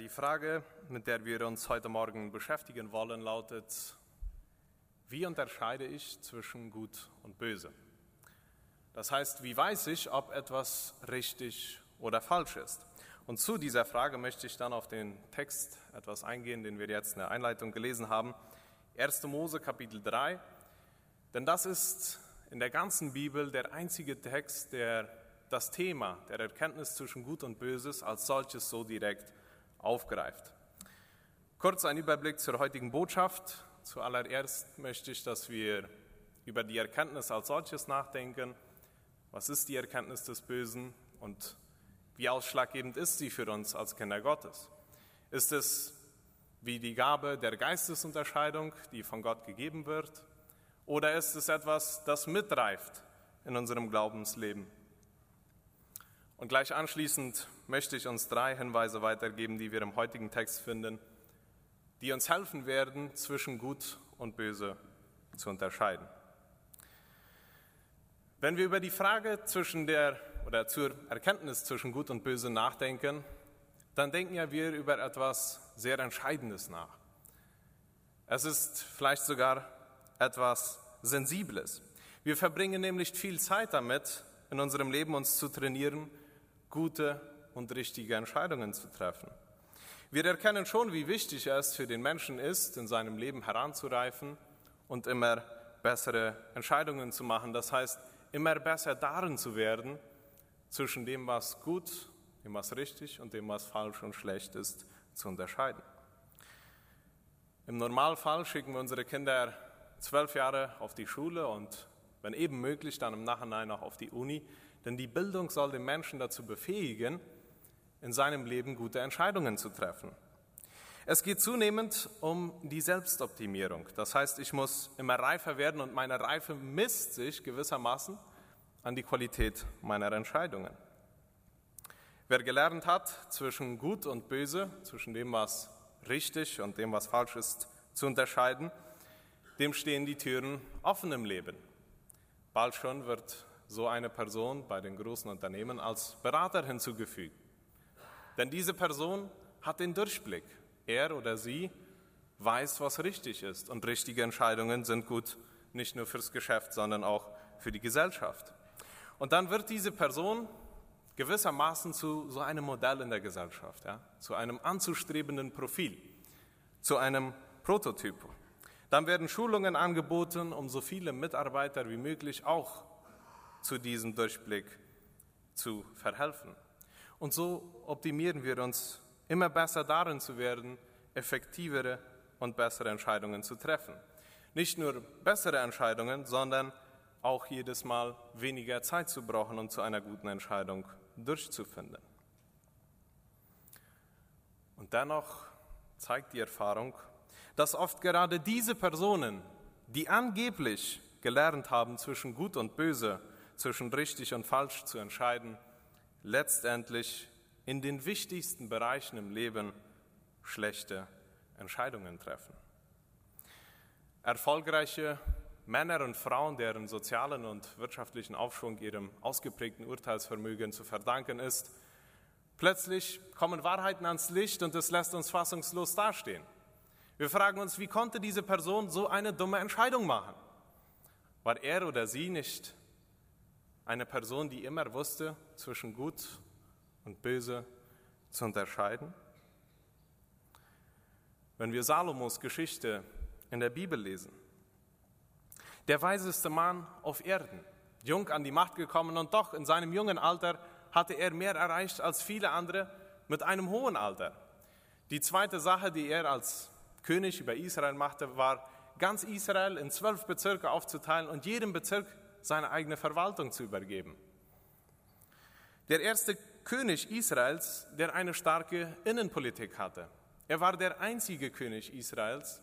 die Frage, mit der wir uns heute Morgen beschäftigen wollen, lautet, wie unterscheide ich zwischen Gut und Böse? Das heißt, wie weiß ich, ob etwas richtig oder falsch ist? Und zu dieser Frage möchte ich dann auf den Text etwas eingehen, den wir jetzt in der Einleitung gelesen haben. 1. Mose Kapitel 3. Denn das ist in der ganzen Bibel der einzige Text, der das Thema der Erkenntnis zwischen Gut und Böses als solches so direkt aufgreift. Kurz ein Überblick zur heutigen Botschaft. Zuallererst möchte ich, dass wir über die Erkenntnis als solches nachdenken. Was ist die Erkenntnis des Bösen und wie ausschlaggebend ist sie für uns als Kinder Gottes? Ist es wie die Gabe der Geistesunterscheidung, die von Gott gegeben wird? Oder ist es etwas, das mitreift in unserem Glaubensleben? Und gleich anschließend möchte ich uns drei Hinweise weitergeben, die wir im heutigen Text finden, die uns helfen werden, zwischen Gut und Böse zu unterscheiden. Wenn wir über die Frage zwischen der oder zur Erkenntnis zwischen Gut und Böse nachdenken, dann denken ja wir über etwas sehr Entscheidendes nach. Es ist vielleicht sogar etwas Sensibles. Wir verbringen nämlich viel Zeit damit, in unserem Leben uns zu trainieren, gute und richtige Entscheidungen zu treffen. Wir erkennen schon, wie wichtig es für den Menschen ist, in seinem Leben heranzureifen und immer bessere Entscheidungen zu machen. Das heißt, immer besser darin zu werden, zwischen dem, was gut, dem, was richtig und dem, was falsch und schlecht ist, zu unterscheiden. Im Normalfall schicken wir unsere Kinder zwölf Jahre auf die Schule und wenn eben möglich, dann im Nachhinein auch auf die Uni, denn die Bildung soll den Menschen dazu befähigen, in seinem Leben gute Entscheidungen zu treffen. Es geht zunehmend um die Selbstoptimierung. Das heißt, ich muss immer reifer werden und meine Reife misst sich gewissermaßen an die Qualität meiner Entscheidungen. Wer gelernt hat, zwischen Gut und Böse, zwischen dem, was richtig und dem, was falsch ist, zu unterscheiden, dem stehen die Türen offen im Leben. Bald schon wird so eine Person bei den großen Unternehmen als Berater hinzugefügt. Denn diese Person hat den Durchblick. Er oder sie weiß, was richtig ist. Und richtige Entscheidungen sind gut nicht nur fürs Geschäft, sondern auch für die Gesellschaft. Und dann wird diese Person gewissermaßen zu so einem Modell in der Gesellschaft, ja? zu einem anzustrebenden Profil, zu einem Prototyp. Dann werden Schulungen angeboten, um so viele Mitarbeiter wie möglich auch zu diesem Durchblick zu verhelfen. Und so optimieren wir uns immer besser darin zu werden, effektivere und bessere Entscheidungen zu treffen. Nicht nur bessere Entscheidungen, sondern auch jedes Mal weniger Zeit zu brauchen, um zu einer guten Entscheidung durchzufinden. Und dennoch zeigt die Erfahrung, dass oft gerade diese Personen, die angeblich gelernt haben, zwischen Gut und Böse, zwischen richtig und falsch zu entscheiden, letztendlich in den wichtigsten Bereichen im Leben schlechte Entscheidungen treffen. Erfolgreiche Männer und Frauen, deren sozialen und wirtschaftlichen Aufschwung ihrem ausgeprägten Urteilsvermögen zu verdanken ist, plötzlich kommen Wahrheiten ans Licht und es lässt uns fassungslos dastehen. Wir fragen uns, wie konnte diese Person so eine dumme Entscheidung machen? War er oder sie nicht eine Person, die immer wusste, zwischen Gut und Böse zu unterscheiden? Wenn wir Salomos Geschichte in der Bibel lesen, der weiseste Mann auf Erden, jung an die Macht gekommen und doch in seinem jungen Alter hatte er mehr erreicht als viele andere mit einem hohen Alter. Die zweite Sache, die er als König über Israel machte, war, ganz Israel in zwölf Bezirke aufzuteilen und jedem Bezirk seine eigene Verwaltung zu übergeben. Der erste König Israels, der eine starke Innenpolitik hatte. Er war der einzige König Israels,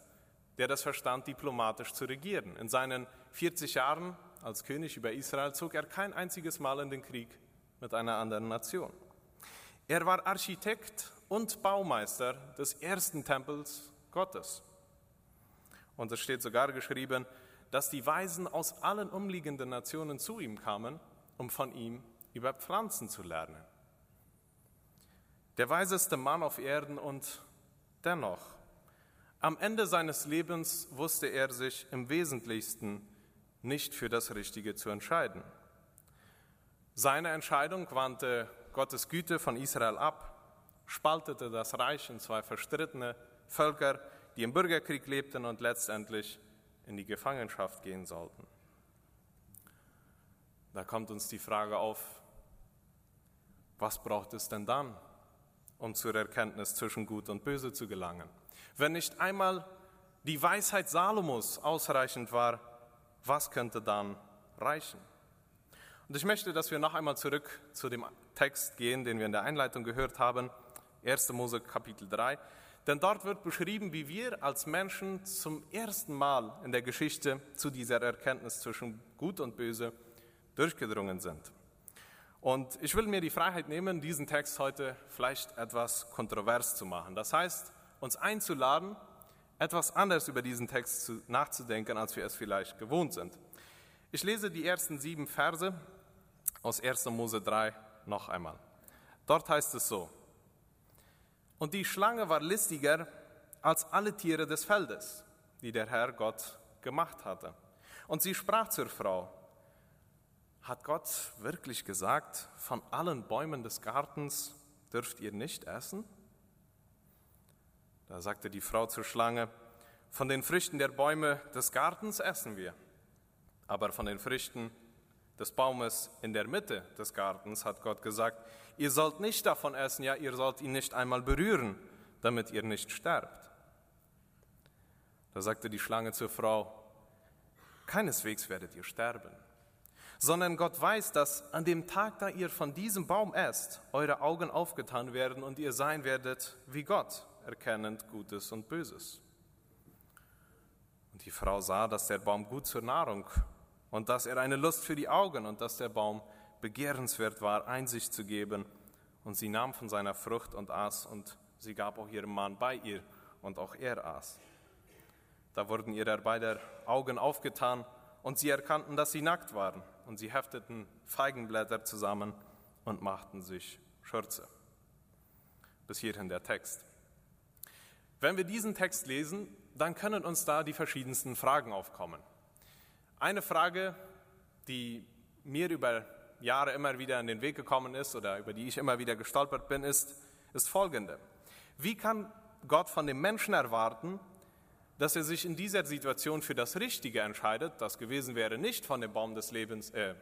der das verstand, diplomatisch zu regieren. In seinen 40 Jahren als König über Israel zog er kein einziges Mal in den Krieg mit einer anderen Nation. Er war Architekt und Baumeister des ersten Tempels Gottes. Und es steht sogar geschrieben, dass die Weisen aus allen umliegenden Nationen zu ihm kamen, um von ihm über Pflanzen zu lernen. der weiseste Mann auf Erden und dennoch, am Ende seines Lebens wusste er sich im Wesentlichsten nicht für das Richtige zu entscheiden. Seine Entscheidung wandte Gottes Güte von Israel ab, spaltete das Reich in zwei verstrittene Völker, die im Bürgerkrieg lebten und letztendlich in die Gefangenschaft gehen sollten. Da kommt uns die Frage auf, was braucht es denn dann, um zur Erkenntnis zwischen Gut und Böse zu gelangen? Wenn nicht einmal die Weisheit Salomos ausreichend war, was könnte dann reichen? Und ich möchte, dass wir noch einmal zurück zu dem Text gehen, den wir in der Einleitung gehört haben, 1. Mose Kapitel 3. Denn dort wird beschrieben, wie wir als Menschen zum ersten Mal in der Geschichte zu dieser Erkenntnis zwischen Gut und Böse durchgedrungen sind. Und ich will mir die Freiheit nehmen, diesen Text heute vielleicht etwas kontrovers zu machen. Das heißt, uns einzuladen, etwas anders über diesen Text nachzudenken, als wir es vielleicht gewohnt sind. Ich lese die ersten sieben Verse aus 1. Mose 3 noch einmal. Dort heißt es so, und die Schlange war listiger als alle Tiere des Feldes, die der Herr Gott gemacht hatte. Und sie sprach zur Frau, hat Gott wirklich gesagt, von allen Bäumen des Gartens dürft ihr nicht essen? Da sagte die Frau zur Schlange, von den Früchten der Bäume des Gartens essen wir, aber von den Früchten des Baumes in der Mitte des Gartens hat Gott gesagt, ihr sollt nicht davon essen, ja, ihr sollt ihn nicht einmal berühren, damit ihr nicht sterbt. Da sagte die Schlange zur Frau, keineswegs werdet ihr sterben, sondern Gott weiß, dass an dem Tag, da ihr von diesem Baum esst, eure Augen aufgetan werden und ihr sein werdet wie Gott, erkennend Gutes und Böses. Und die Frau sah, dass der Baum gut zur Nahrung und dass er eine Lust für die Augen und dass der Baum begehrenswert war, Einsicht zu geben. Und sie nahm von seiner Frucht und aß und sie gab auch ihrem Mann bei ihr und auch er aß. Da wurden ihrer beider Augen aufgetan und sie erkannten, dass sie nackt waren und sie hefteten Feigenblätter zusammen und machten sich Schürze. Bis hierhin der Text. Wenn wir diesen Text lesen, dann können uns da die verschiedensten Fragen aufkommen. Eine Frage, die mir über Jahre immer wieder in den Weg gekommen ist oder über die ich immer wieder gestolpert bin, ist, ist folgende. Wie kann Gott von dem Menschen erwarten, dass er sich in dieser Situation für das Richtige entscheidet, das gewesen wäre, nicht von dem Baum des Lebens, äh,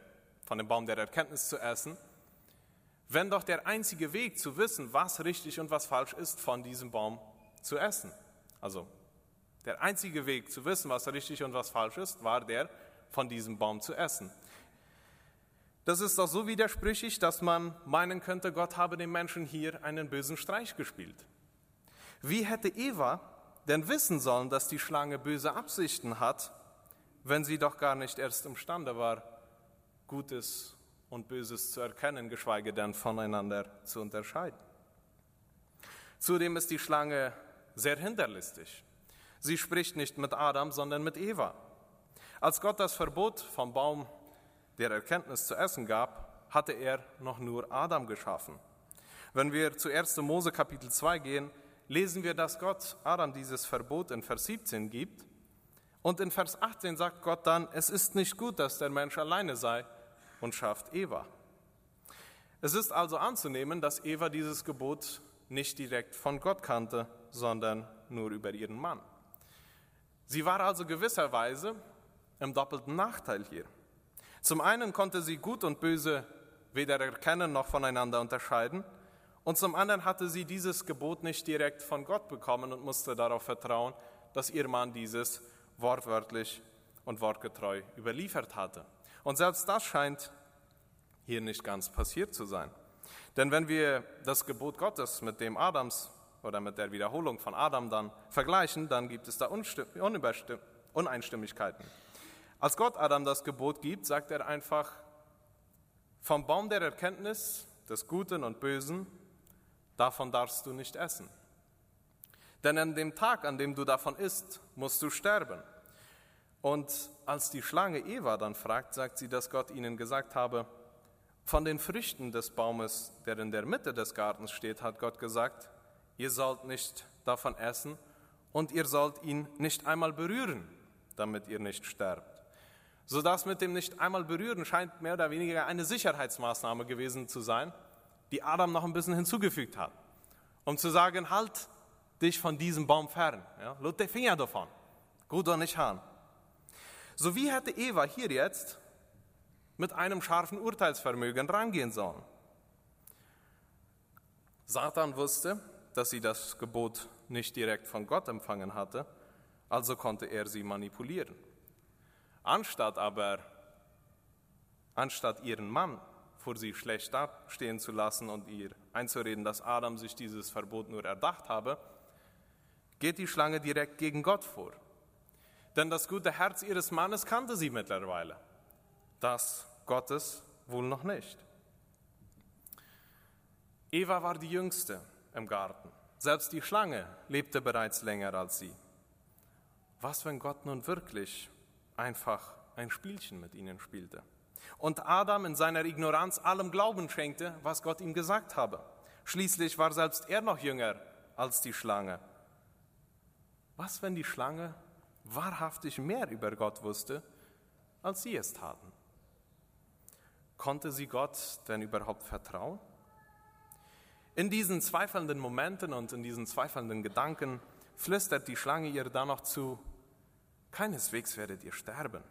von dem Baum der Erkenntnis zu essen, wenn doch der einzige Weg zu wissen, was richtig und was falsch ist, von diesem Baum zu essen. Also der einzige Weg zu wissen, was richtig und was falsch ist, war der, von diesem Baum zu essen. Das ist doch so widersprüchlich, dass man meinen könnte, Gott habe dem Menschen hier einen bösen Streich gespielt. Wie hätte Eva denn wissen sollen, dass die Schlange böse Absichten hat, wenn sie doch gar nicht erst imstande war, Gutes und Böses zu erkennen, geschweige denn voneinander zu unterscheiden? Zudem ist die Schlange sehr hinterlistig. Sie spricht nicht mit Adam, sondern mit Eva. Als Gott das Verbot vom Baum der Erkenntnis zu essen gab, hatte er noch nur Adam geschaffen. Wenn wir zu 1. Mose Kapitel 2 gehen, lesen wir, dass Gott Adam dieses Verbot in Vers 17 gibt. Und in Vers 18 sagt Gott dann, es ist nicht gut, dass der Mensch alleine sei und schafft Eva. Es ist also anzunehmen, dass Eva dieses Gebot nicht direkt von Gott kannte, sondern nur über ihren Mann. Sie war also gewisserweise im doppelten Nachteil hier. Zum einen konnte sie Gut und Böse weder erkennen noch voneinander unterscheiden, und zum anderen hatte sie dieses Gebot nicht direkt von Gott bekommen und musste darauf vertrauen, dass ihr Mann dieses wortwörtlich und wortgetreu überliefert hatte. Und selbst das scheint hier nicht ganz passiert zu sein. Denn wenn wir das Gebot Gottes mit dem Adams oder mit der Wiederholung von Adam dann vergleichen, dann gibt es da Uneinstimmigkeiten. Als Gott Adam das Gebot gibt, sagt er einfach, vom Baum der Erkenntnis des Guten und Bösen, davon darfst du nicht essen. Denn an dem Tag, an dem du davon isst, musst du sterben. Und als die Schlange Eva dann fragt, sagt sie, dass Gott ihnen gesagt habe, Von den Früchten des Baumes, der in der Mitte des Gartens steht, hat Gott gesagt, ihr sollt nicht davon essen und ihr sollt ihn nicht einmal berühren, damit ihr nicht sterbt. So das mit dem nicht einmal berühren scheint mehr oder weniger eine Sicherheitsmaßnahme gewesen zu sein, die Adam noch ein bisschen hinzugefügt hat, um zu sagen, halt dich von diesem Baum fern, ja, lut den Finger davon, gut oder nicht haben. So wie hätte Eva hier jetzt mit einem scharfen Urteilsvermögen rangehen sollen. Satan wusste, dass sie das Gebot nicht direkt von Gott empfangen hatte, also konnte er sie manipulieren. Anstatt aber, anstatt ihren Mann vor sie schlecht dastehen zu lassen und ihr einzureden, dass Adam sich dieses Verbot nur erdacht habe, geht die Schlange direkt gegen Gott vor. Denn das gute Herz ihres Mannes kannte sie mittlerweile das Gottes wohl noch nicht. Eva war die jüngste im Garten. Selbst die Schlange lebte bereits länger als sie. Was, wenn Gott nun wirklich einfach ein Spielchen mit ihnen spielte und Adam in seiner Ignoranz allem Glauben schenkte, was Gott ihm gesagt habe? Schließlich war selbst er noch jünger als die Schlange. Was, wenn die Schlange wahrhaftig mehr über Gott wusste, als sie es taten? Konnte sie Gott denn überhaupt vertrauen? In diesen zweifelnden Momenten und in diesen zweifelnden Gedanken flüstert die Schlange ihr dann noch zu, keineswegs werdet ihr sterben,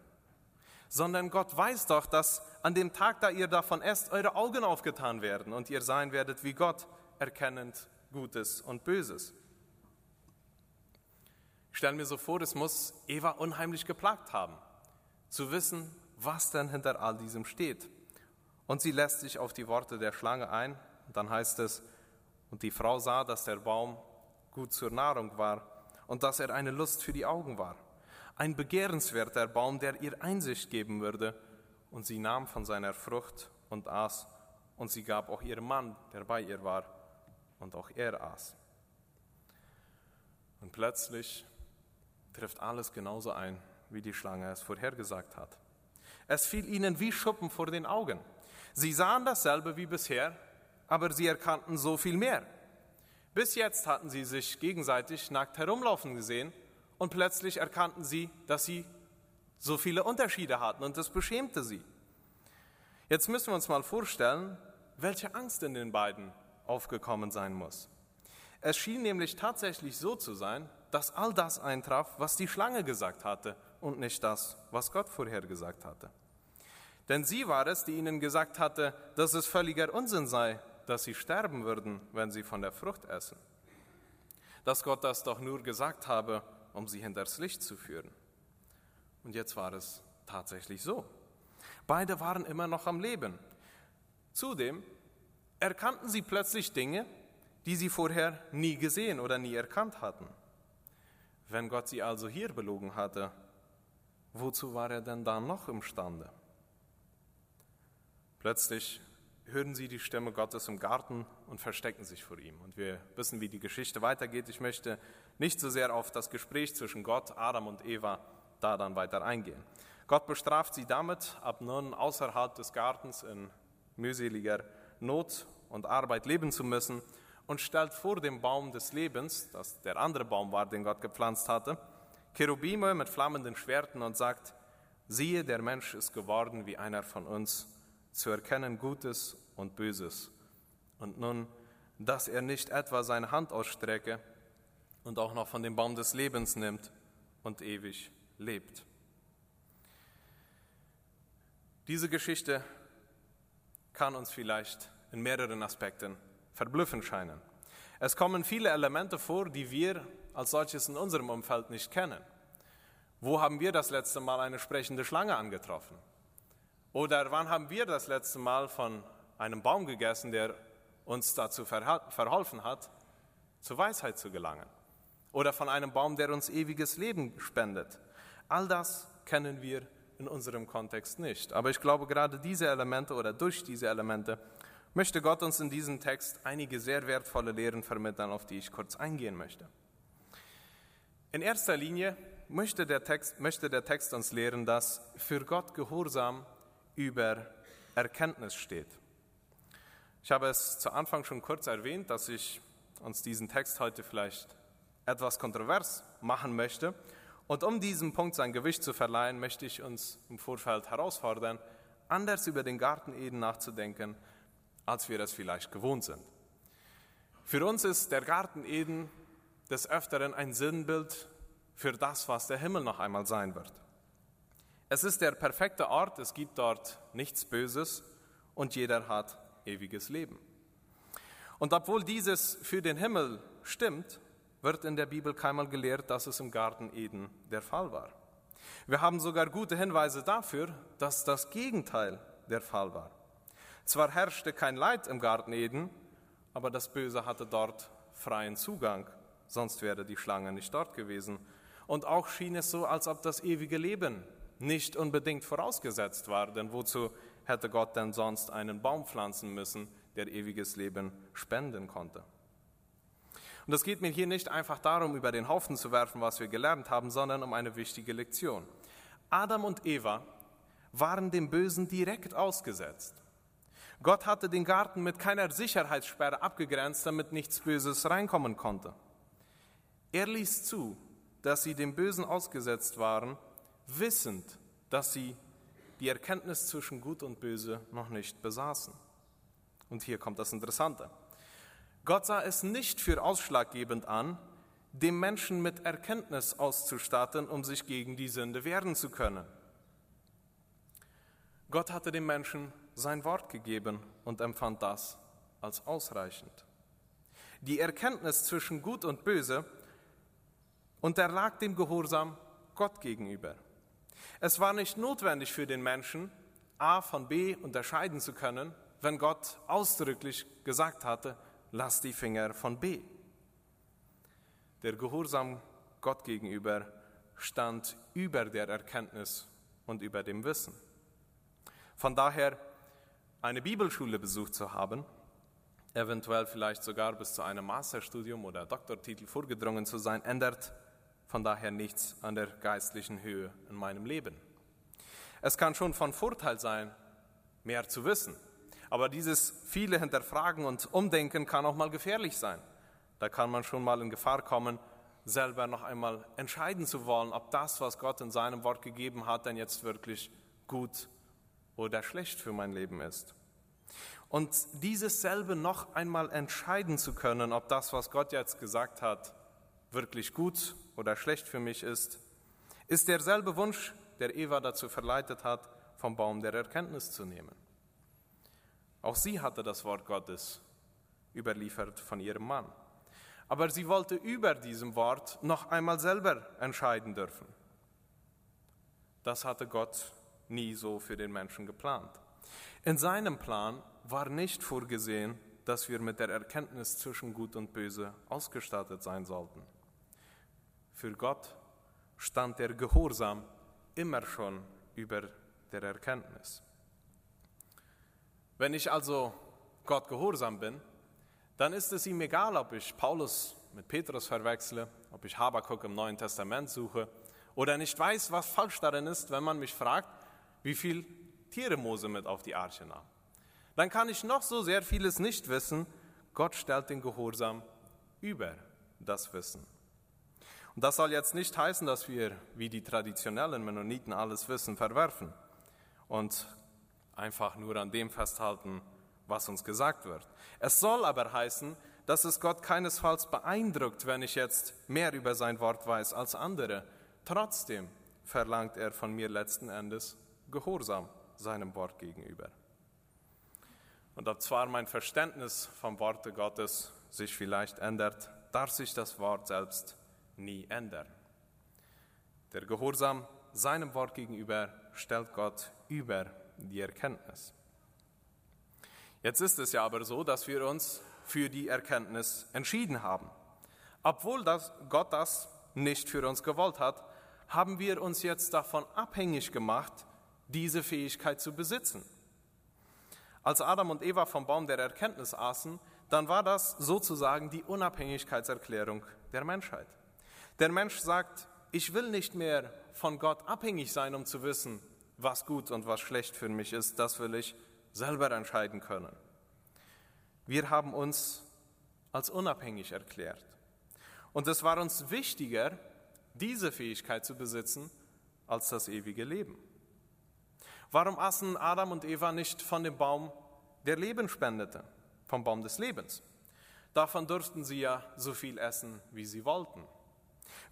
sondern Gott weiß doch, dass an dem Tag, da ihr davon esst, eure Augen aufgetan werden und ihr sein werdet wie Gott, erkennend Gutes und Böses. Ich stelle mir so vor, es muss Eva unheimlich geplagt haben, zu wissen, was denn hinter all diesem steht. Und sie lässt sich auf die Worte der Schlange ein. Und dann heißt es, und die Frau sah, dass der Baum gut zur Nahrung war und dass er eine Lust für die Augen war. Ein begehrenswerter Baum, der ihr Einsicht geben würde. Und sie nahm von seiner Frucht und aß. Und sie gab auch ihrem Mann, der bei ihr war, und auch er aß. Und plötzlich trifft alles genauso ein, wie die Schlange es vorhergesagt hat. Es fiel ihnen wie Schuppen vor den Augen. Sie sahen dasselbe wie bisher, aber sie erkannten so viel mehr. Bis jetzt hatten sie sich gegenseitig nackt herumlaufen gesehen und plötzlich erkannten sie, dass sie so viele Unterschiede hatten und das beschämte sie. Jetzt müssen wir uns mal vorstellen, welche Angst in den beiden aufgekommen sein muss. Es schien nämlich tatsächlich so zu sein, dass all das eintraf, was die Schlange gesagt hatte und nicht das, was Gott vorhergesagt hatte. Denn sie war es, die ihnen gesagt hatte, dass es völliger Unsinn sei, dass sie sterben würden, wenn sie von der Frucht essen. Dass Gott das doch nur gesagt habe, um sie hinters Licht zu führen. Und jetzt war es tatsächlich so. Beide waren immer noch am Leben. Zudem erkannten sie plötzlich Dinge, die sie vorher nie gesehen oder nie erkannt hatten. Wenn Gott sie also hier belogen hatte, wozu war er denn da noch imstande? Plötzlich hören sie die Stimme Gottes im Garten und verstecken sich vor ihm. Und wir wissen, wie die Geschichte weitergeht. Ich möchte nicht so sehr auf das Gespräch zwischen Gott, Adam und Eva da dann weiter eingehen. Gott bestraft sie damit, ab nun außerhalb des Gartens in mühseliger Not und Arbeit leben zu müssen und stellt vor dem Baum des Lebens, das der andere Baum war, den Gott gepflanzt hatte, Cherubime mit flammenden Schwerten und sagt, siehe, der Mensch ist geworden wie einer von uns zu erkennen Gutes und Böses. Und nun, dass er nicht etwa seine Hand ausstrecke und auch noch von dem Baum des Lebens nimmt und ewig lebt. Diese Geschichte kann uns vielleicht in mehreren Aspekten verblüffend scheinen. Es kommen viele Elemente vor, die wir als solches in unserem Umfeld nicht kennen. Wo haben wir das letzte Mal eine sprechende Schlange angetroffen? Oder wann haben wir das letzte Mal von einem Baum gegessen, der uns dazu verholfen hat, zur Weisheit zu gelangen? Oder von einem Baum, der uns ewiges Leben spendet? All das kennen wir in unserem Kontext nicht. Aber ich glaube, gerade diese Elemente oder durch diese Elemente möchte Gott uns in diesem Text einige sehr wertvolle Lehren vermitteln, auf die ich kurz eingehen möchte. In erster Linie möchte der Text, möchte der Text uns lehren, dass für Gott Gehorsam über Erkenntnis steht. Ich habe es zu Anfang schon kurz erwähnt, dass ich uns diesen Text heute vielleicht etwas kontrovers machen möchte. Und um diesem Punkt sein Gewicht zu verleihen, möchte ich uns im Vorfeld herausfordern, anders über den Garten Eden nachzudenken, als wir es vielleicht gewohnt sind. Für uns ist der Garten Eden des Öfteren ein Sinnbild für das, was der Himmel noch einmal sein wird. Es ist der perfekte Ort, es gibt dort nichts Böses und jeder hat ewiges Leben. Und obwohl dieses für den Himmel stimmt, wird in der Bibel keinmal gelehrt, dass es im Garten Eden der Fall war. Wir haben sogar gute Hinweise dafür, dass das Gegenteil der Fall war. Zwar herrschte kein Leid im Garten Eden, aber das Böse hatte dort freien Zugang, sonst wäre die Schlange nicht dort gewesen. Und auch schien es so, als ob das ewige Leben nicht unbedingt vorausgesetzt war, denn wozu hätte Gott denn sonst einen Baum pflanzen müssen, der ewiges Leben spenden konnte? Und es geht mir hier nicht einfach darum, über den Haufen zu werfen, was wir gelernt haben, sondern um eine wichtige Lektion. Adam und Eva waren dem Bösen direkt ausgesetzt. Gott hatte den Garten mit keiner Sicherheitssperre abgegrenzt, damit nichts Böses reinkommen konnte. Er ließ zu, dass sie dem Bösen ausgesetzt waren, wissend, dass sie die Erkenntnis zwischen Gut und Böse noch nicht besaßen. Und hier kommt das Interessante. Gott sah es nicht für ausschlaggebend an, dem Menschen mit Erkenntnis auszustatten, um sich gegen die Sünde wehren zu können. Gott hatte dem Menschen sein Wort gegeben und empfand das als ausreichend. Die Erkenntnis zwischen Gut und Böse unterlag dem Gehorsam Gott gegenüber. Es war nicht notwendig für den Menschen, A von B unterscheiden zu können, wenn Gott ausdrücklich gesagt hatte, lass die Finger von B. Der Gehorsam Gott gegenüber stand über der Erkenntnis und über dem Wissen. Von daher, eine Bibelschule besucht zu haben, eventuell vielleicht sogar bis zu einem Masterstudium oder Doktortitel vorgedrungen zu sein, ändert von daher nichts an der geistlichen Höhe in meinem Leben. Es kann schon von Vorteil sein, mehr zu wissen, aber dieses viele Hinterfragen und Umdenken kann auch mal gefährlich sein. Da kann man schon mal in Gefahr kommen, selber noch einmal entscheiden zu wollen, ob das, was Gott in seinem Wort gegeben hat, denn jetzt wirklich gut oder schlecht für mein Leben ist. Und dieses selbe noch einmal entscheiden zu können, ob das, was Gott jetzt gesagt hat, wirklich gut oder schlecht für mich ist, ist derselbe Wunsch, der Eva dazu verleitet hat, vom Baum der Erkenntnis zu nehmen. Auch sie hatte das Wort Gottes überliefert von ihrem Mann. Aber sie wollte über diesem Wort noch einmal selber entscheiden dürfen. Das hatte Gott nie so für den Menschen geplant. In seinem Plan war nicht vorgesehen, dass wir mit der Erkenntnis zwischen Gut und Böse ausgestattet sein sollten. Für Gott stand der Gehorsam immer schon über der Erkenntnis. Wenn ich also Gott gehorsam bin, dann ist es ihm egal, ob ich Paulus mit Petrus verwechsle, ob ich Habakuk im Neuen Testament suche oder nicht weiß, was falsch darin ist, wenn man mich fragt, wie viel Tiere Mose mit auf die Arche nahm. Dann kann ich noch so sehr vieles nicht wissen, Gott stellt den Gehorsam über das Wissen. Und das soll jetzt nicht heißen, dass wir wie die traditionellen Mennoniten alles Wissen verwerfen und einfach nur an dem festhalten, was uns gesagt wird. Es soll aber heißen, dass es Gott keinesfalls beeindruckt, wenn ich jetzt mehr über sein Wort weiß als andere. Trotzdem verlangt er von mir letzten Endes Gehorsam seinem Wort gegenüber. Und ob zwar mein Verständnis vom Worte Gottes sich vielleicht ändert, darf sich das Wort selbst nie ändern. Der Gehorsam seinem Wort gegenüber stellt Gott über die Erkenntnis. Jetzt ist es ja aber so, dass wir uns für die Erkenntnis entschieden haben. Obwohl das, Gott das nicht für uns gewollt hat, haben wir uns jetzt davon abhängig gemacht, diese Fähigkeit zu besitzen. Als Adam und Eva vom Baum der Erkenntnis aßen, dann war das sozusagen die Unabhängigkeitserklärung der Menschheit. Der Mensch sagt, ich will nicht mehr von Gott abhängig sein, um zu wissen, was gut und was schlecht für mich ist. Das will ich selber entscheiden können. Wir haben uns als unabhängig erklärt. Und es war uns wichtiger, diese Fähigkeit zu besitzen, als das ewige Leben. Warum aßen Adam und Eva nicht von dem Baum, der Leben spendete, vom Baum des Lebens? Davon durften sie ja so viel essen, wie sie wollten.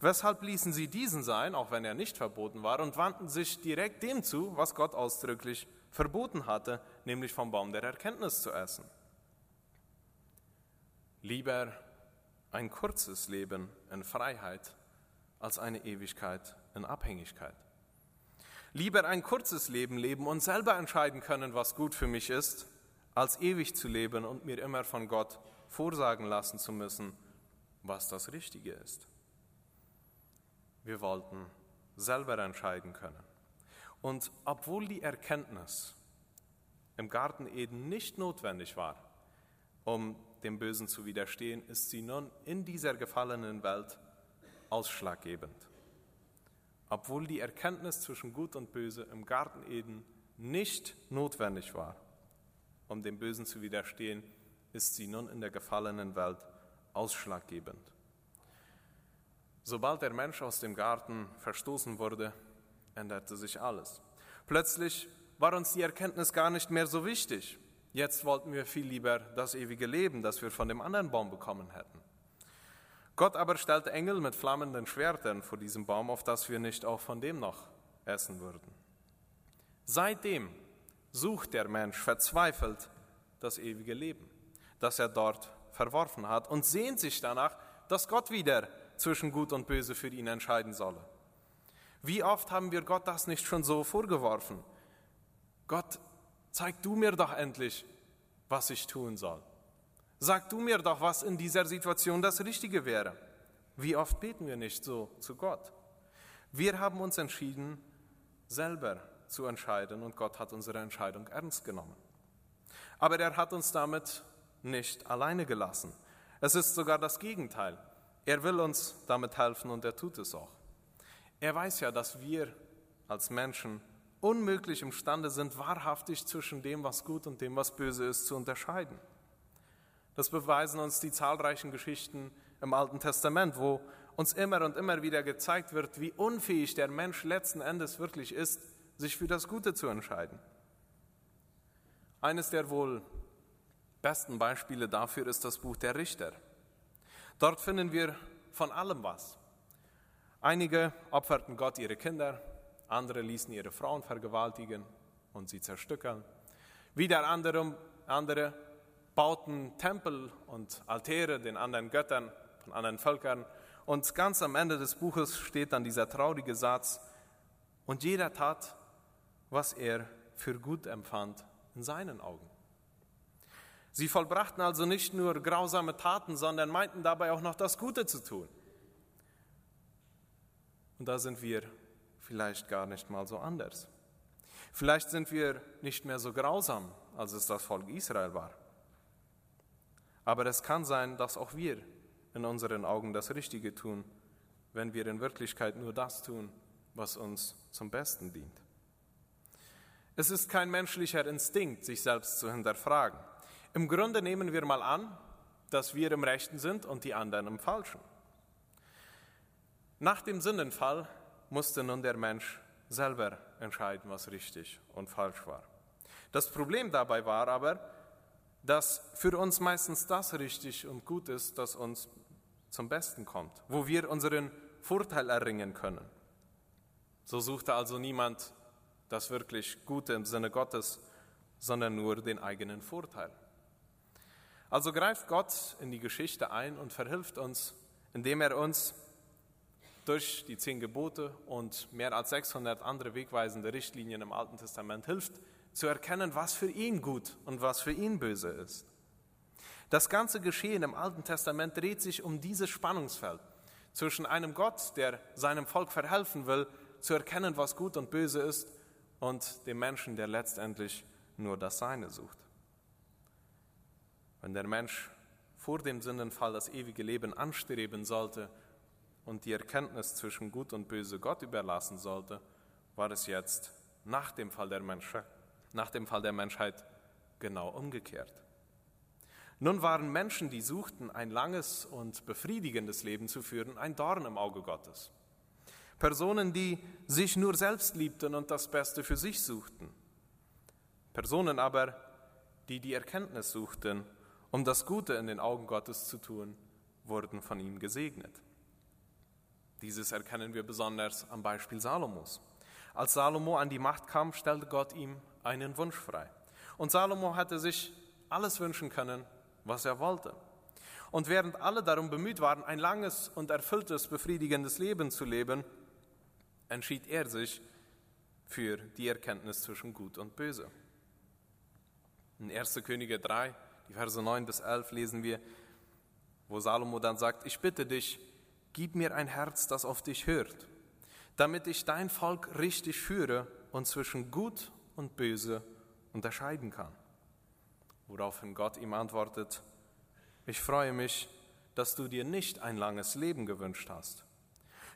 Weshalb ließen sie diesen sein, auch wenn er nicht verboten war, und wandten sich direkt dem zu, was Gott ausdrücklich verboten hatte, nämlich vom Baum der Erkenntnis zu essen? Lieber ein kurzes Leben in Freiheit als eine Ewigkeit in Abhängigkeit. Lieber ein kurzes Leben leben und selber entscheiden können, was gut für mich ist, als ewig zu leben und mir immer von Gott vorsagen lassen zu müssen, was das Richtige ist. Wir wollten selber entscheiden können. Und obwohl die Erkenntnis im Garten Eden nicht notwendig war, um dem Bösen zu widerstehen, ist sie nun in dieser gefallenen Welt ausschlaggebend obwohl die Erkenntnis zwischen Gut und Böse im Garten Eden nicht notwendig war, um dem Bösen zu widerstehen, ist sie nun in der gefallenen Welt ausschlaggebend. Sobald der Mensch aus dem Garten verstoßen wurde, änderte sich alles. Plötzlich war uns die Erkenntnis gar nicht mehr so wichtig. Jetzt wollten wir viel lieber das ewige Leben, das wir von dem anderen Baum bekommen hätten. Gott aber stellte Engel mit flammenden Schwertern vor diesem Baum, auf dass wir nicht auch von dem noch essen würden. Seitdem sucht der Mensch verzweifelt das ewige Leben, das er dort verworfen hat und sehnt sich danach, dass Gott wieder zwischen Gut und Böse für ihn entscheiden solle. Wie oft haben wir Gott das nicht schon so vorgeworfen? Gott, zeig du mir doch endlich, was ich tun soll. Sag du mir doch, was in dieser Situation das Richtige wäre. Wie oft beten wir nicht so zu Gott? Wir haben uns entschieden, selber zu entscheiden und Gott hat unsere Entscheidung ernst genommen. Aber er hat uns damit nicht alleine gelassen. Es ist sogar das Gegenteil. Er will uns damit helfen und er tut es auch. Er weiß ja, dass wir als Menschen unmöglich imstande sind, wahrhaftig zwischen dem, was gut und dem, was böse ist, zu unterscheiden. Das beweisen uns die zahlreichen Geschichten im Alten Testament, wo uns immer und immer wieder gezeigt wird, wie unfähig der Mensch letzten Endes wirklich ist, sich für das Gute zu entscheiden. Eines der wohl besten Beispiele dafür ist das Buch der Richter. Dort finden wir von allem was. Einige opferten Gott ihre Kinder, andere ließen ihre Frauen vergewaltigen und sie zerstückeln. Wieder andere, andere bauten Tempel und Altäre den anderen Göttern von anderen Völkern. Und ganz am Ende des Buches steht dann dieser traurige Satz, und jeder tat, was er für gut empfand in seinen Augen. Sie vollbrachten also nicht nur grausame Taten, sondern meinten dabei auch noch das Gute zu tun. Und da sind wir vielleicht gar nicht mal so anders. Vielleicht sind wir nicht mehr so grausam, als es das Volk Israel war. Aber es kann sein, dass auch wir in unseren Augen das Richtige tun, wenn wir in Wirklichkeit nur das tun, was uns zum Besten dient. Es ist kein menschlicher Instinkt, sich selbst zu hinterfragen. Im Grunde nehmen wir mal an, dass wir im Rechten sind und die anderen im Falschen. Nach dem Sündenfall musste nun der Mensch selber entscheiden, was richtig und falsch war. Das Problem dabei war aber, dass für uns meistens das richtig und gut ist, das uns zum Besten kommt, wo wir unseren Vorteil erringen können. So suchte also niemand das wirklich Gute im Sinne Gottes, sondern nur den eigenen Vorteil. Also greift Gott in die Geschichte ein und verhilft uns, indem er uns durch die zehn Gebote und mehr als 600 andere wegweisende Richtlinien im Alten Testament hilft, zu erkennen, was für ihn gut und was für ihn böse ist. Das ganze Geschehen im Alten Testament dreht sich um dieses Spannungsfeld zwischen einem Gott, der seinem Volk verhelfen will, zu erkennen, was gut und böse ist, und dem Menschen, der letztendlich nur das Seine sucht. Wenn der Mensch vor dem Sündenfall das ewige Leben anstreben sollte und die Erkenntnis zwischen Gut und Böse Gott überlassen sollte, war es jetzt nach dem Fall der Menschheit nach dem Fall der Menschheit genau umgekehrt. Nun waren Menschen, die suchten, ein langes und befriedigendes Leben zu führen, ein Dorn im Auge Gottes. Personen, die sich nur selbst liebten und das Beste für sich suchten. Personen aber, die die Erkenntnis suchten, um das Gute in den Augen Gottes zu tun, wurden von ihm gesegnet. Dieses erkennen wir besonders am Beispiel Salomos. Als Salomo an die Macht kam, stellte Gott ihm einen Wunsch frei. Und Salomo hatte sich alles wünschen können, was er wollte. Und während alle darum bemüht waren, ein langes und erfülltes, befriedigendes Leben zu leben, entschied er sich für die Erkenntnis zwischen Gut und Böse. In 1. Könige 3, die Verse 9 bis 11 lesen wir, wo Salomo dann sagt, ich bitte dich, gib mir ein Herz, das auf dich hört, damit ich dein Volk richtig führe und zwischen Gut und Böse unterscheiden kann. Woraufhin Gott ihm antwortet, ich freue mich, dass du dir nicht ein langes Leben gewünscht hast.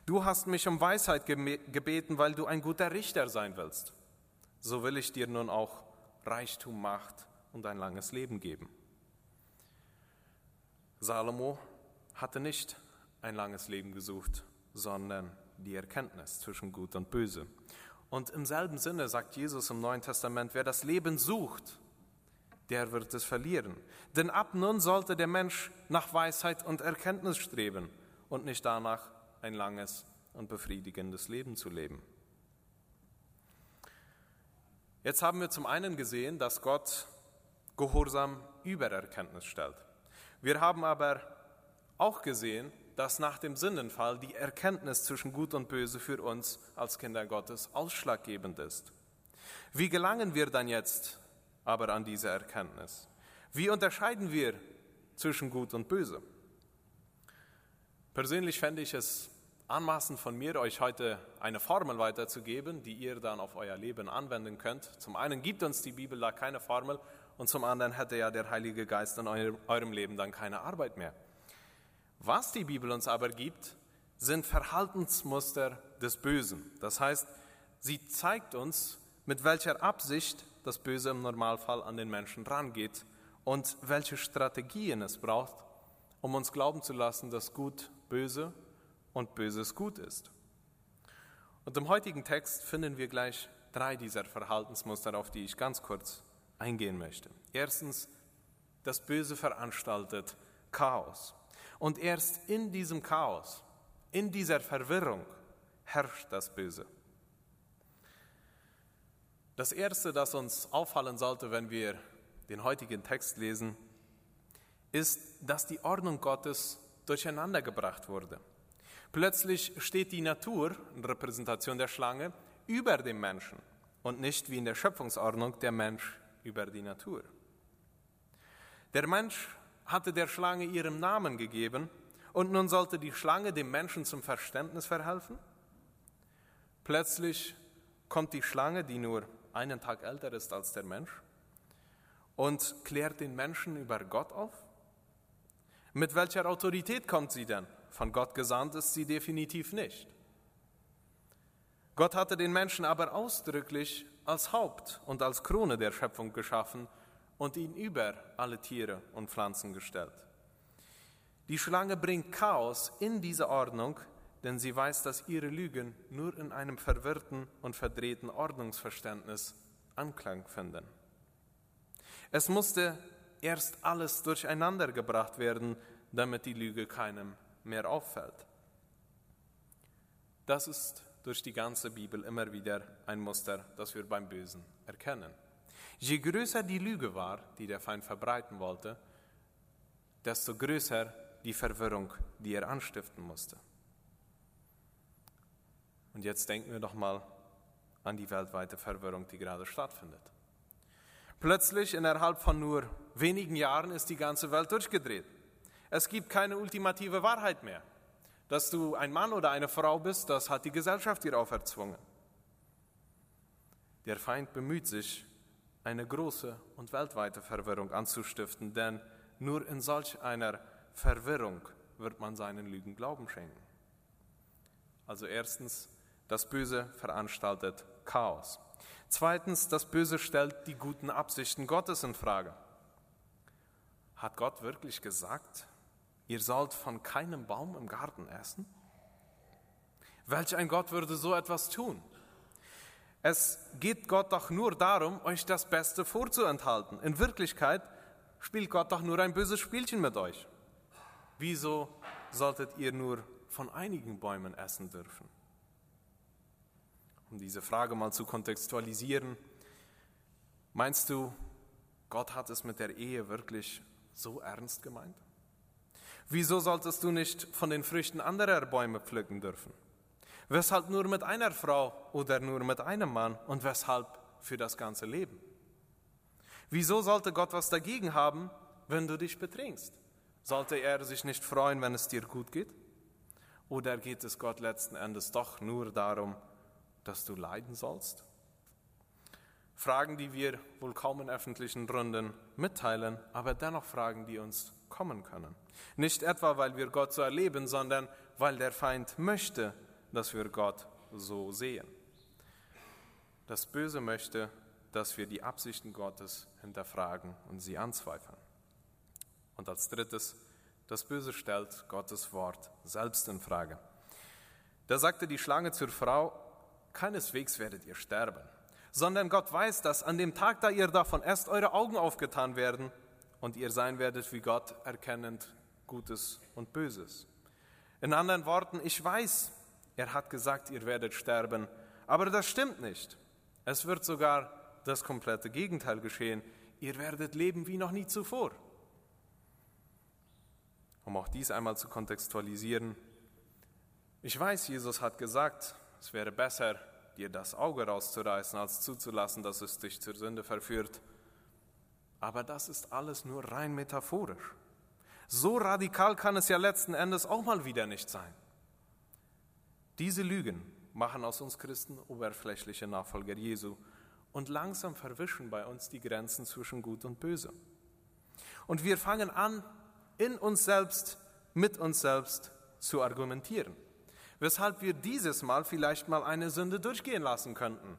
Du hast mich um Weisheit gebeten, weil du ein guter Richter sein willst. So will ich dir nun auch Reichtum, Macht und ein langes Leben geben. Salomo hatte nicht ein langes Leben gesucht, sondern die Erkenntnis zwischen Gut und Böse. Und im selben Sinne sagt Jesus im Neuen Testament, wer das Leben sucht, der wird es verlieren. Denn ab nun sollte der Mensch nach Weisheit und Erkenntnis streben und nicht danach ein langes und befriedigendes Leben zu leben. Jetzt haben wir zum einen gesehen, dass Gott Gehorsam über Erkenntnis stellt. Wir haben aber auch gesehen, dass nach dem Sündenfall die Erkenntnis zwischen Gut und Böse für uns als Kinder Gottes ausschlaggebend ist. Wie gelangen wir dann jetzt aber an diese Erkenntnis? Wie unterscheiden wir zwischen Gut und Böse? Persönlich fände ich es anmaßend von mir, euch heute eine Formel weiterzugeben, die ihr dann auf euer Leben anwenden könnt. Zum einen gibt uns die Bibel da keine Formel und zum anderen hätte ja der Heilige Geist in eurem Leben dann keine Arbeit mehr. Was die Bibel uns aber gibt, sind Verhaltensmuster des Bösen. Das heißt, sie zeigt uns, mit welcher Absicht das Böse im Normalfall an den Menschen rangeht und welche Strategien es braucht, um uns glauben zu lassen, dass Gut böse und Böses gut ist. Und im heutigen Text finden wir gleich drei dieser Verhaltensmuster, auf die ich ganz kurz eingehen möchte. Erstens, das Böse veranstaltet Chaos. Und erst in diesem Chaos, in dieser Verwirrung herrscht das Böse. Das Erste, das uns auffallen sollte, wenn wir den heutigen Text lesen, ist, dass die Ordnung Gottes durcheinandergebracht wurde. Plötzlich steht die Natur, in Repräsentation der Schlange, über dem Menschen und nicht wie in der Schöpfungsordnung der Mensch über die Natur. Der Mensch hatte der Schlange ihren Namen gegeben und nun sollte die Schlange dem Menschen zum Verständnis verhelfen? Plötzlich kommt die Schlange, die nur einen Tag älter ist als der Mensch, und klärt den Menschen über Gott auf? Mit welcher Autorität kommt sie denn? Von Gott gesandt ist sie definitiv nicht. Gott hatte den Menschen aber ausdrücklich als Haupt und als Krone der Schöpfung geschaffen und ihn über alle Tiere und Pflanzen gestellt. Die Schlange bringt Chaos in diese Ordnung, denn sie weiß, dass ihre Lügen nur in einem verwirrten und verdrehten Ordnungsverständnis Anklang finden. Es musste erst alles durcheinander gebracht werden, damit die Lüge keinem mehr auffällt. Das ist durch die ganze Bibel immer wieder ein Muster, das wir beim Bösen erkennen. Je größer die Lüge war, die der Feind verbreiten wollte, desto größer die Verwirrung, die er anstiften musste. Und jetzt denken wir doch mal an die weltweite Verwirrung, die gerade stattfindet. Plötzlich, innerhalb von nur wenigen Jahren, ist die ganze Welt durchgedreht. Es gibt keine ultimative Wahrheit mehr. Dass du ein Mann oder eine Frau bist, das hat die Gesellschaft dir auferzwungen. Der Feind bemüht sich, eine große und weltweite Verwirrung anzustiften, denn nur in solch einer Verwirrung wird man seinen Lügen Glauben schenken. Also erstens, das Böse veranstaltet Chaos. Zweitens, das Böse stellt die guten Absichten Gottes in Frage. Hat Gott wirklich gesagt, ihr sollt von keinem Baum im Garten essen? Welch ein Gott würde so etwas tun? Es geht Gott doch nur darum, euch das Beste vorzuenthalten. In Wirklichkeit spielt Gott doch nur ein böses Spielchen mit euch. Wieso solltet ihr nur von einigen Bäumen essen dürfen? Um diese Frage mal zu kontextualisieren, meinst du, Gott hat es mit der Ehe wirklich so ernst gemeint? Wieso solltest du nicht von den Früchten anderer Bäume pflücken dürfen? Weshalb nur mit einer Frau oder nur mit einem Mann und weshalb für das ganze Leben? Wieso sollte Gott was dagegen haben, wenn du dich betrinkst? Sollte er sich nicht freuen, wenn es dir gut geht? Oder geht es Gott letzten Endes doch nur darum, dass du leiden sollst? Fragen, die wir wohl kaum in öffentlichen Runden mitteilen, aber dennoch Fragen, die uns kommen können. Nicht etwa, weil wir Gott so erleben, sondern weil der Feind möchte, dass wir Gott so sehen. Das Böse möchte, dass wir die Absichten Gottes hinterfragen und sie anzweifeln. Und als drittes, das Böse stellt Gottes Wort selbst in Frage. Da sagte die Schlange zur Frau, keineswegs werdet ihr sterben, sondern Gott weiß, dass an dem Tag, da ihr davon esst, eure Augen aufgetan werden und ihr sein werdet wie Gott, erkennend Gutes und Böses. In anderen Worten, ich weiß, er hat gesagt, ihr werdet sterben. Aber das stimmt nicht. Es wird sogar das komplette Gegenteil geschehen. Ihr werdet leben wie noch nie zuvor. Um auch dies einmal zu kontextualisieren. Ich weiß, Jesus hat gesagt, es wäre besser, dir das Auge rauszureißen, als zuzulassen, dass es dich zur Sünde verführt. Aber das ist alles nur rein metaphorisch. So radikal kann es ja letzten Endes auch mal wieder nicht sein. Diese Lügen machen aus uns Christen oberflächliche Nachfolger Jesu und langsam verwischen bei uns die Grenzen zwischen Gut und Böse. Und wir fangen an, in uns selbst, mit uns selbst zu argumentieren, weshalb wir dieses Mal vielleicht mal eine Sünde durchgehen lassen könnten.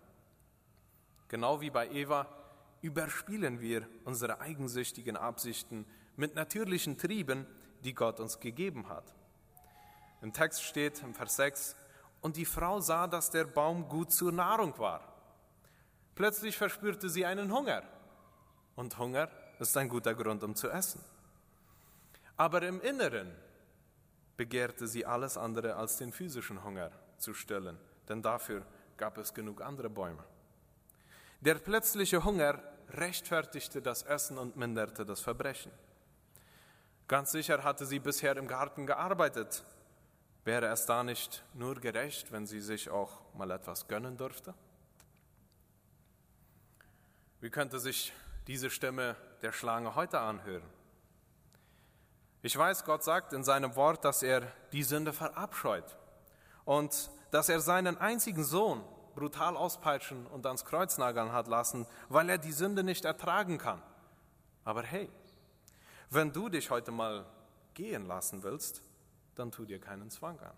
Genau wie bei Eva überspielen wir unsere eigensüchtigen Absichten mit natürlichen Trieben, die Gott uns gegeben hat. Im Text steht im Vers 6, und die Frau sah, dass der Baum gut zur Nahrung war. Plötzlich verspürte sie einen Hunger. Und Hunger ist ein guter Grund, um zu essen. Aber im Inneren begehrte sie alles andere als den physischen Hunger zu stillen, denn dafür gab es genug andere Bäume. Der plötzliche Hunger rechtfertigte das Essen und minderte das Verbrechen. Ganz sicher hatte sie bisher im Garten gearbeitet, Wäre es da nicht nur gerecht, wenn sie sich auch mal etwas gönnen dürfte? Wie könnte sich diese Stimme der Schlange heute anhören? Ich weiß, Gott sagt in seinem Wort, dass er die Sünde verabscheut und dass er seinen einzigen Sohn brutal auspeitschen und ans Kreuz nageln hat lassen, weil er die Sünde nicht ertragen kann. Aber hey, wenn du dich heute mal gehen lassen willst, dann tu dir keinen Zwang an.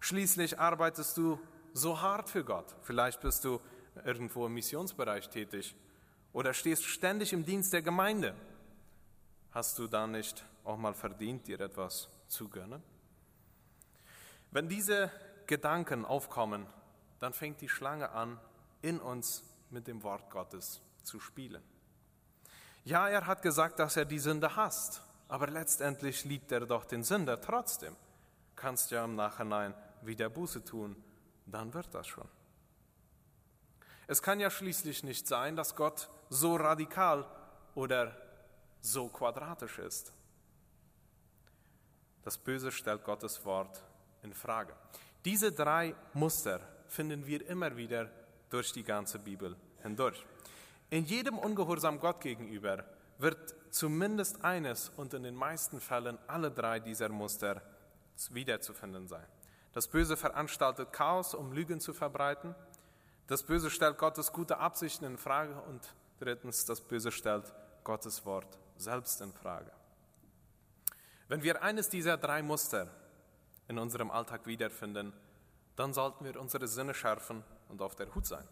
Schließlich arbeitest du so hart für Gott. Vielleicht bist du irgendwo im Missionsbereich tätig oder stehst ständig im Dienst der Gemeinde. Hast du da nicht auch mal verdient, dir etwas zu gönnen? Wenn diese Gedanken aufkommen, dann fängt die Schlange an, in uns mit dem Wort Gottes zu spielen. Ja, er hat gesagt, dass er die Sünde hasst aber letztendlich liebt er doch den Sünder trotzdem. Kannst ja im Nachhinein wieder Buße tun, dann wird das schon. Es kann ja schließlich nicht sein, dass Gott so radikal oder so quadratisch ist. Das Böse stellt Gottes Wort in Frage. Diese drei Muster finden wir immer wieder durch die ganze Bibel hindurch. In jedem Ungehorsam Gott gegenüber wird zumindest eines und in den meisten Fällen alle drei dieser Muster wiederzufinden sein. Das Böse veranstaltet Chaos, um Lügen zu verbreiten. Das Böse stellt Gottes gute Absichten in Frage. Und drittens, das Böse stellt Gottes Wort selbst in Frage. Wenn wir eines dieser drei Muster in unserem Alltag wiederfinden, dann sollten wir unsere Sinne schärfen und auf der Hut sein.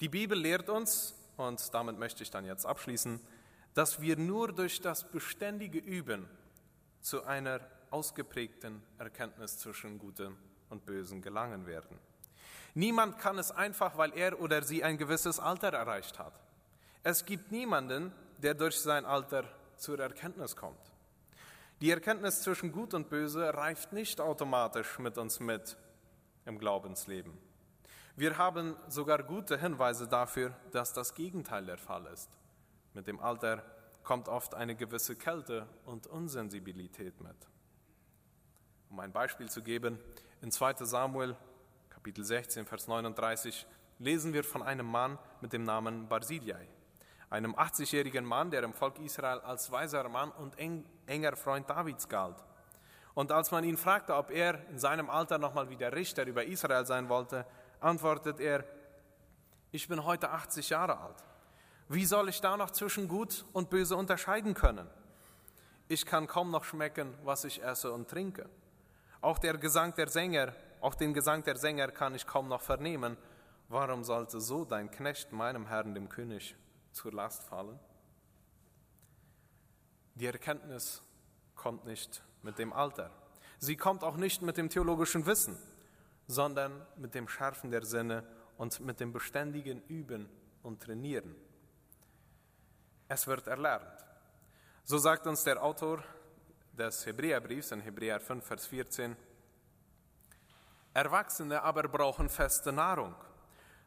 Die Bibel lehrt uns, und damit möchte ich dann jetzt abschließen, dass wir nur durch das beständige Üben zu einer ausgeprägten Erkenntnis zwischen Gutem und Bösen gelangen werden. Niemand kann es einfach, weil er oder sie ein gewisses Alter erreicht hat. Es gibt niemanden, der durch sein Alter zur Erkenntnis kommt. Die Erkenntnis zwischen Gut und Böse reift nicht automatisch mit uns mit im Glaubensleben. Wir haben sogar gute Hinweise dafür, dass das Gegenteil der Fall ist. Mit dem Alter kommt oft eine gewisse Kälte und Unsensibilität mit. Um ein Beispiel zu geben, in 2 Samuel Kapitel 16, Vers 39 lesen wir von einem Mann mit dem Namen Barzillai einem 80-jährigen Mann, der im Volk Israel als weiser Mann und eng, enger Freund Davids galt. Und als man ihn fragte, ob er in seinem Alter nochmal wieder Richter über Israel sein wollte, antwortet er, ich bin heute 80 Jahre alt. Wie soll ich da noch zwischen Gut und Böse unterscheiden können? Ich kann kaum noch schmecken, was ich esse und trinke. Auch der Gesang der Sänger, auch den Gesang der Sänger kann ich kaum noch vernehmen. Warum sollte so dein Knecht meinem Herrn, dem König, zur Last fallen. Die Erkenntnis kommt nicht mit dem Alter. Sie kommt auch nicht mit dem theologischen Wissen, sondern mit dem Schärfen der Sinne und mit dem beständigen Üben und Trainieren. Es wird erlernt. So sagt uns der Autor des Hebräerbriefs in Hebräer 5, Vers 14, Erwachsene aber brauchen feste Nahrung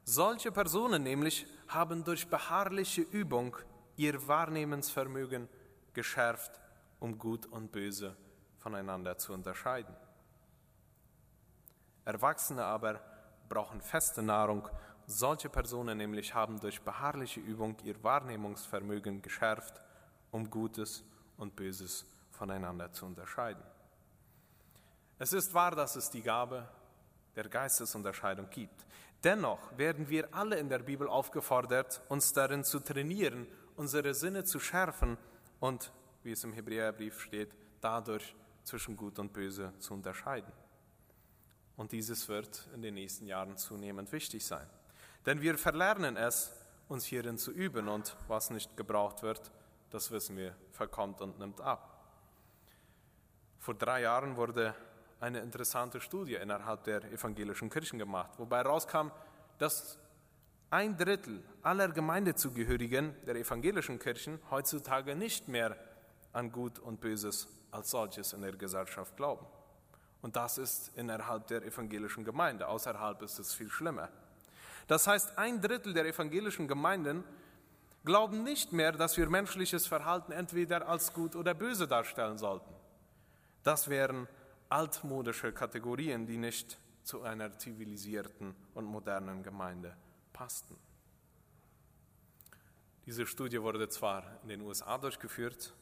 solche Personen nämlich haben durch beharrliche Übung ihr Wahrnehmensvermögen geschärft, um Gut und Böse voneinander zu unterscheiden. Erwachsene aber brauchen feste Nahrung. Solche Personen nämlich haben durch beharrliche Übung ihr Wahrnehmungsvermögen geschärft, um Gutes und Böses voneinander zu unterscheiden. Es ist wahr, dass es die Gabe der Geistesunterscheidung gibt. Dennoch werden wir alle in der Bibel aufgefordert, uns darin zu trainieren, unsere Sinne zu schärfen und, wie es im Hebräerbrief steht, dadurch zwischen Gut und Böse zu unterscheiden. Und dieses wird in den nächsten Jahren zunehmend wichtig sein. Denn wir verlernen es, uns hierin zu üben und was nicht gebraucht wird, das wissen wir, verkommt und nimmt ab. Vor drei Jahren wurde eine interessante Studie innerhalb der evangelischen Kirchen gemacht, wobei rauskam, dass ein Drittel aller Gemeindezugehörigen der evangelischen Kirchen heutzutage nicht mehr an Gut und Böses als solches in der Gesellschaft glauben. Und das ist innerhalb der evangelischen Gemeinde. Außerhalb ist es viel schlimmer. Das heißt, ein Drittel der evangelischen Gemeinden glauben nicht mehr, dass wir menschliches Verhalten entweder als gut oder böse darstellen sollten. Das wären altmodische Kategorien, die nicht zu einer zivilisierten und modernen Gemeinde passten. Diese Studie wurde zwar in den USA durchgeführt,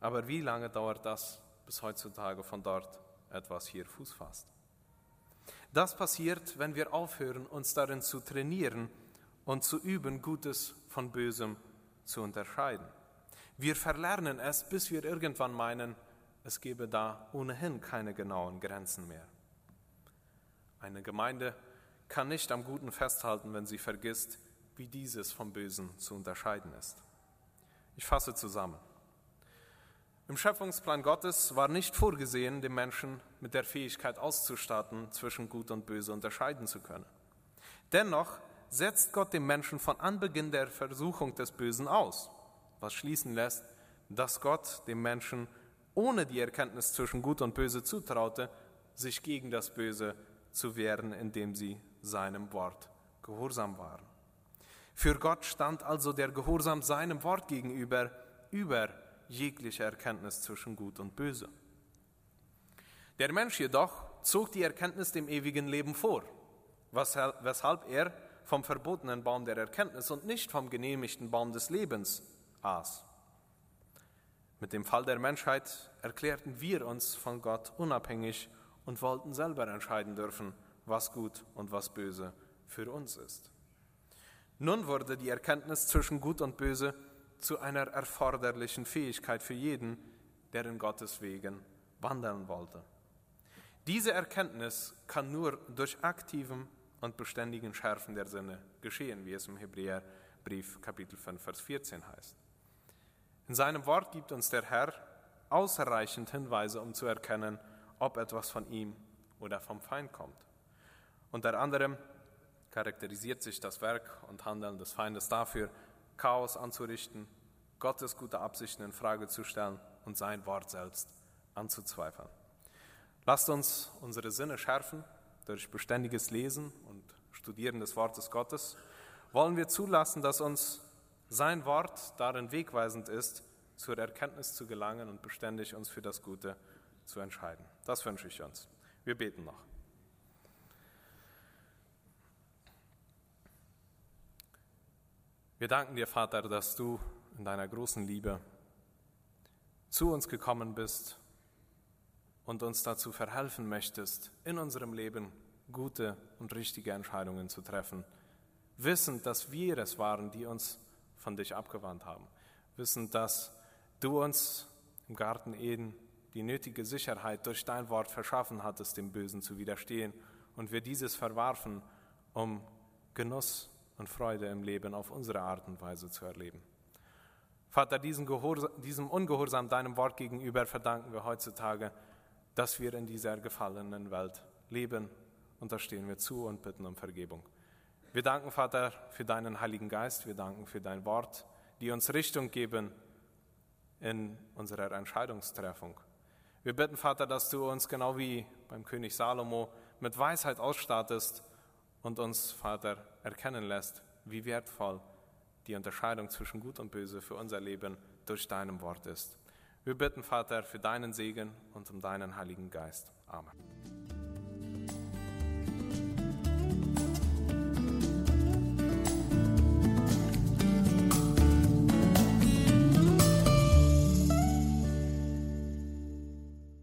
aber wie lange dauert das, bis heutzutage von dort etwas hier Fuß fasst? Das passiert, wenn wir aufhören, uns darin zu trainieren und zu üben, Gutes von Bösem zu unterscheiden. Wir verlernen es, bis wir irgendwann meinen, es gebe da ohnehin keine genauen Grenzen mehr. Eine Gemeinde kann nicht am Guten festhalten, wenn sie vergisst, wie dieses vom Bösen zu unterscheiden ist. Ich fasse zusammen. Im Schöpfungsplan Gottes war nicht vorgesehen, den Menschen mit der Fähigkeit auszustatten, zwischen Gut und Böse unterscheiden zu können. Dennoch setzt Gott dem Menschen von Anbeginn der Versuchung des Bösen aus, was schließen lässt, dass Gott dem Menschen ohne die Erkenntnis zwischen Gut und Böse zutraute, sich gegen das Böse zu wehren, indem sie seinem Wort gehorsam waren. Für Gott stand also der Gehorsam seinem Wort gegenüber über jegliche Erkenntnis zwischen Gut und Böse. Der Mensch jedoch zog die Erkenntnis dem ewigen Leben vor, weshalb er vom verbotenen Baum der Erkenntnis und nicht vom genehmigten Baum des Lebens aß. Mit dem Fall der Menschheit erklärten wir uns von Gott unabhängig und wollten selber entscheiden dürfen, was gut und was böse für uns ist. Nun wurde die Erkenntnis zwischen Gut und Böse zu einer erforderlichen Fähigkeit für jeden, der in Gottes Wegen wandeln wollte. Diese Erkenntnis kann nur durch aktiven und beständigen Schärfen der Sinne geschehen, wie es im Hebräerbrief Kapitel 5, Vers 14 heißt. In seinem Wort gibt uns der Herr ausreichend Hinweise, um zu erkennen, ob etwas von ihm oder vom Feind kommt. Unter anderem charakterisiert sich das Werk und Handeln des Feindes dafür, Chaos anzurichten, Gottes gute Absichten in Frage zu stellen und sein Wort selbst anzuzweifeln. Lasst uns unsere Sinne schärfen durch beständiges Lesen und Studieren des Wortes Gottes. Wollen wir zulassen, dass uns sein Wort darin wegweisend ist, zur Erkenntnis zu gelangen und beständig uns für das Gute zu entscheiden. Das wünsche ich uns. Wir beten noch. Wir danken dir, Vater, dass du in deiner großen Liebe zu uns gekommen bist und uns dazu verhelfen möchtest, in unserem Leben gute und richtige Entscheidungen zu treffen, wissend, dass wir es waren, die uns von dich abgewandt haben, wissend, dass du uns im Garten Eden die nötige Sicherheit durch dein Wort verschaffen hattest, dem Bösen zu widerstehen und wir dieses verwarfen, um Genuss und Freude im Leben auf unsere Art und Weise zu erleben. Vater, diesem, diesem Ungehorsam deinem Wort gegenüber verdanken wir heutzutage, dass wir in dieser gefallenen Welt leben. Und da stehen wir zu und bitten um Vergebung. Wir danken, Vater, für deinen Heiligen Geist. Wir danken für dein Wort, die uns Richtung geben in unserer Entscheidungstreffung. Wir bitten, Vater, dass du uns genau wie beim König Salomo mit Weisheit ausstattest und uns, Vater, erkennen lässt, wie wertvoll die Unterscheidung zwischen Gut und Böse für unser Leben durch deinem Wort ist. Wir bitten, Vater, für deinen Segen und um deinen Heiligen Geist. Amen.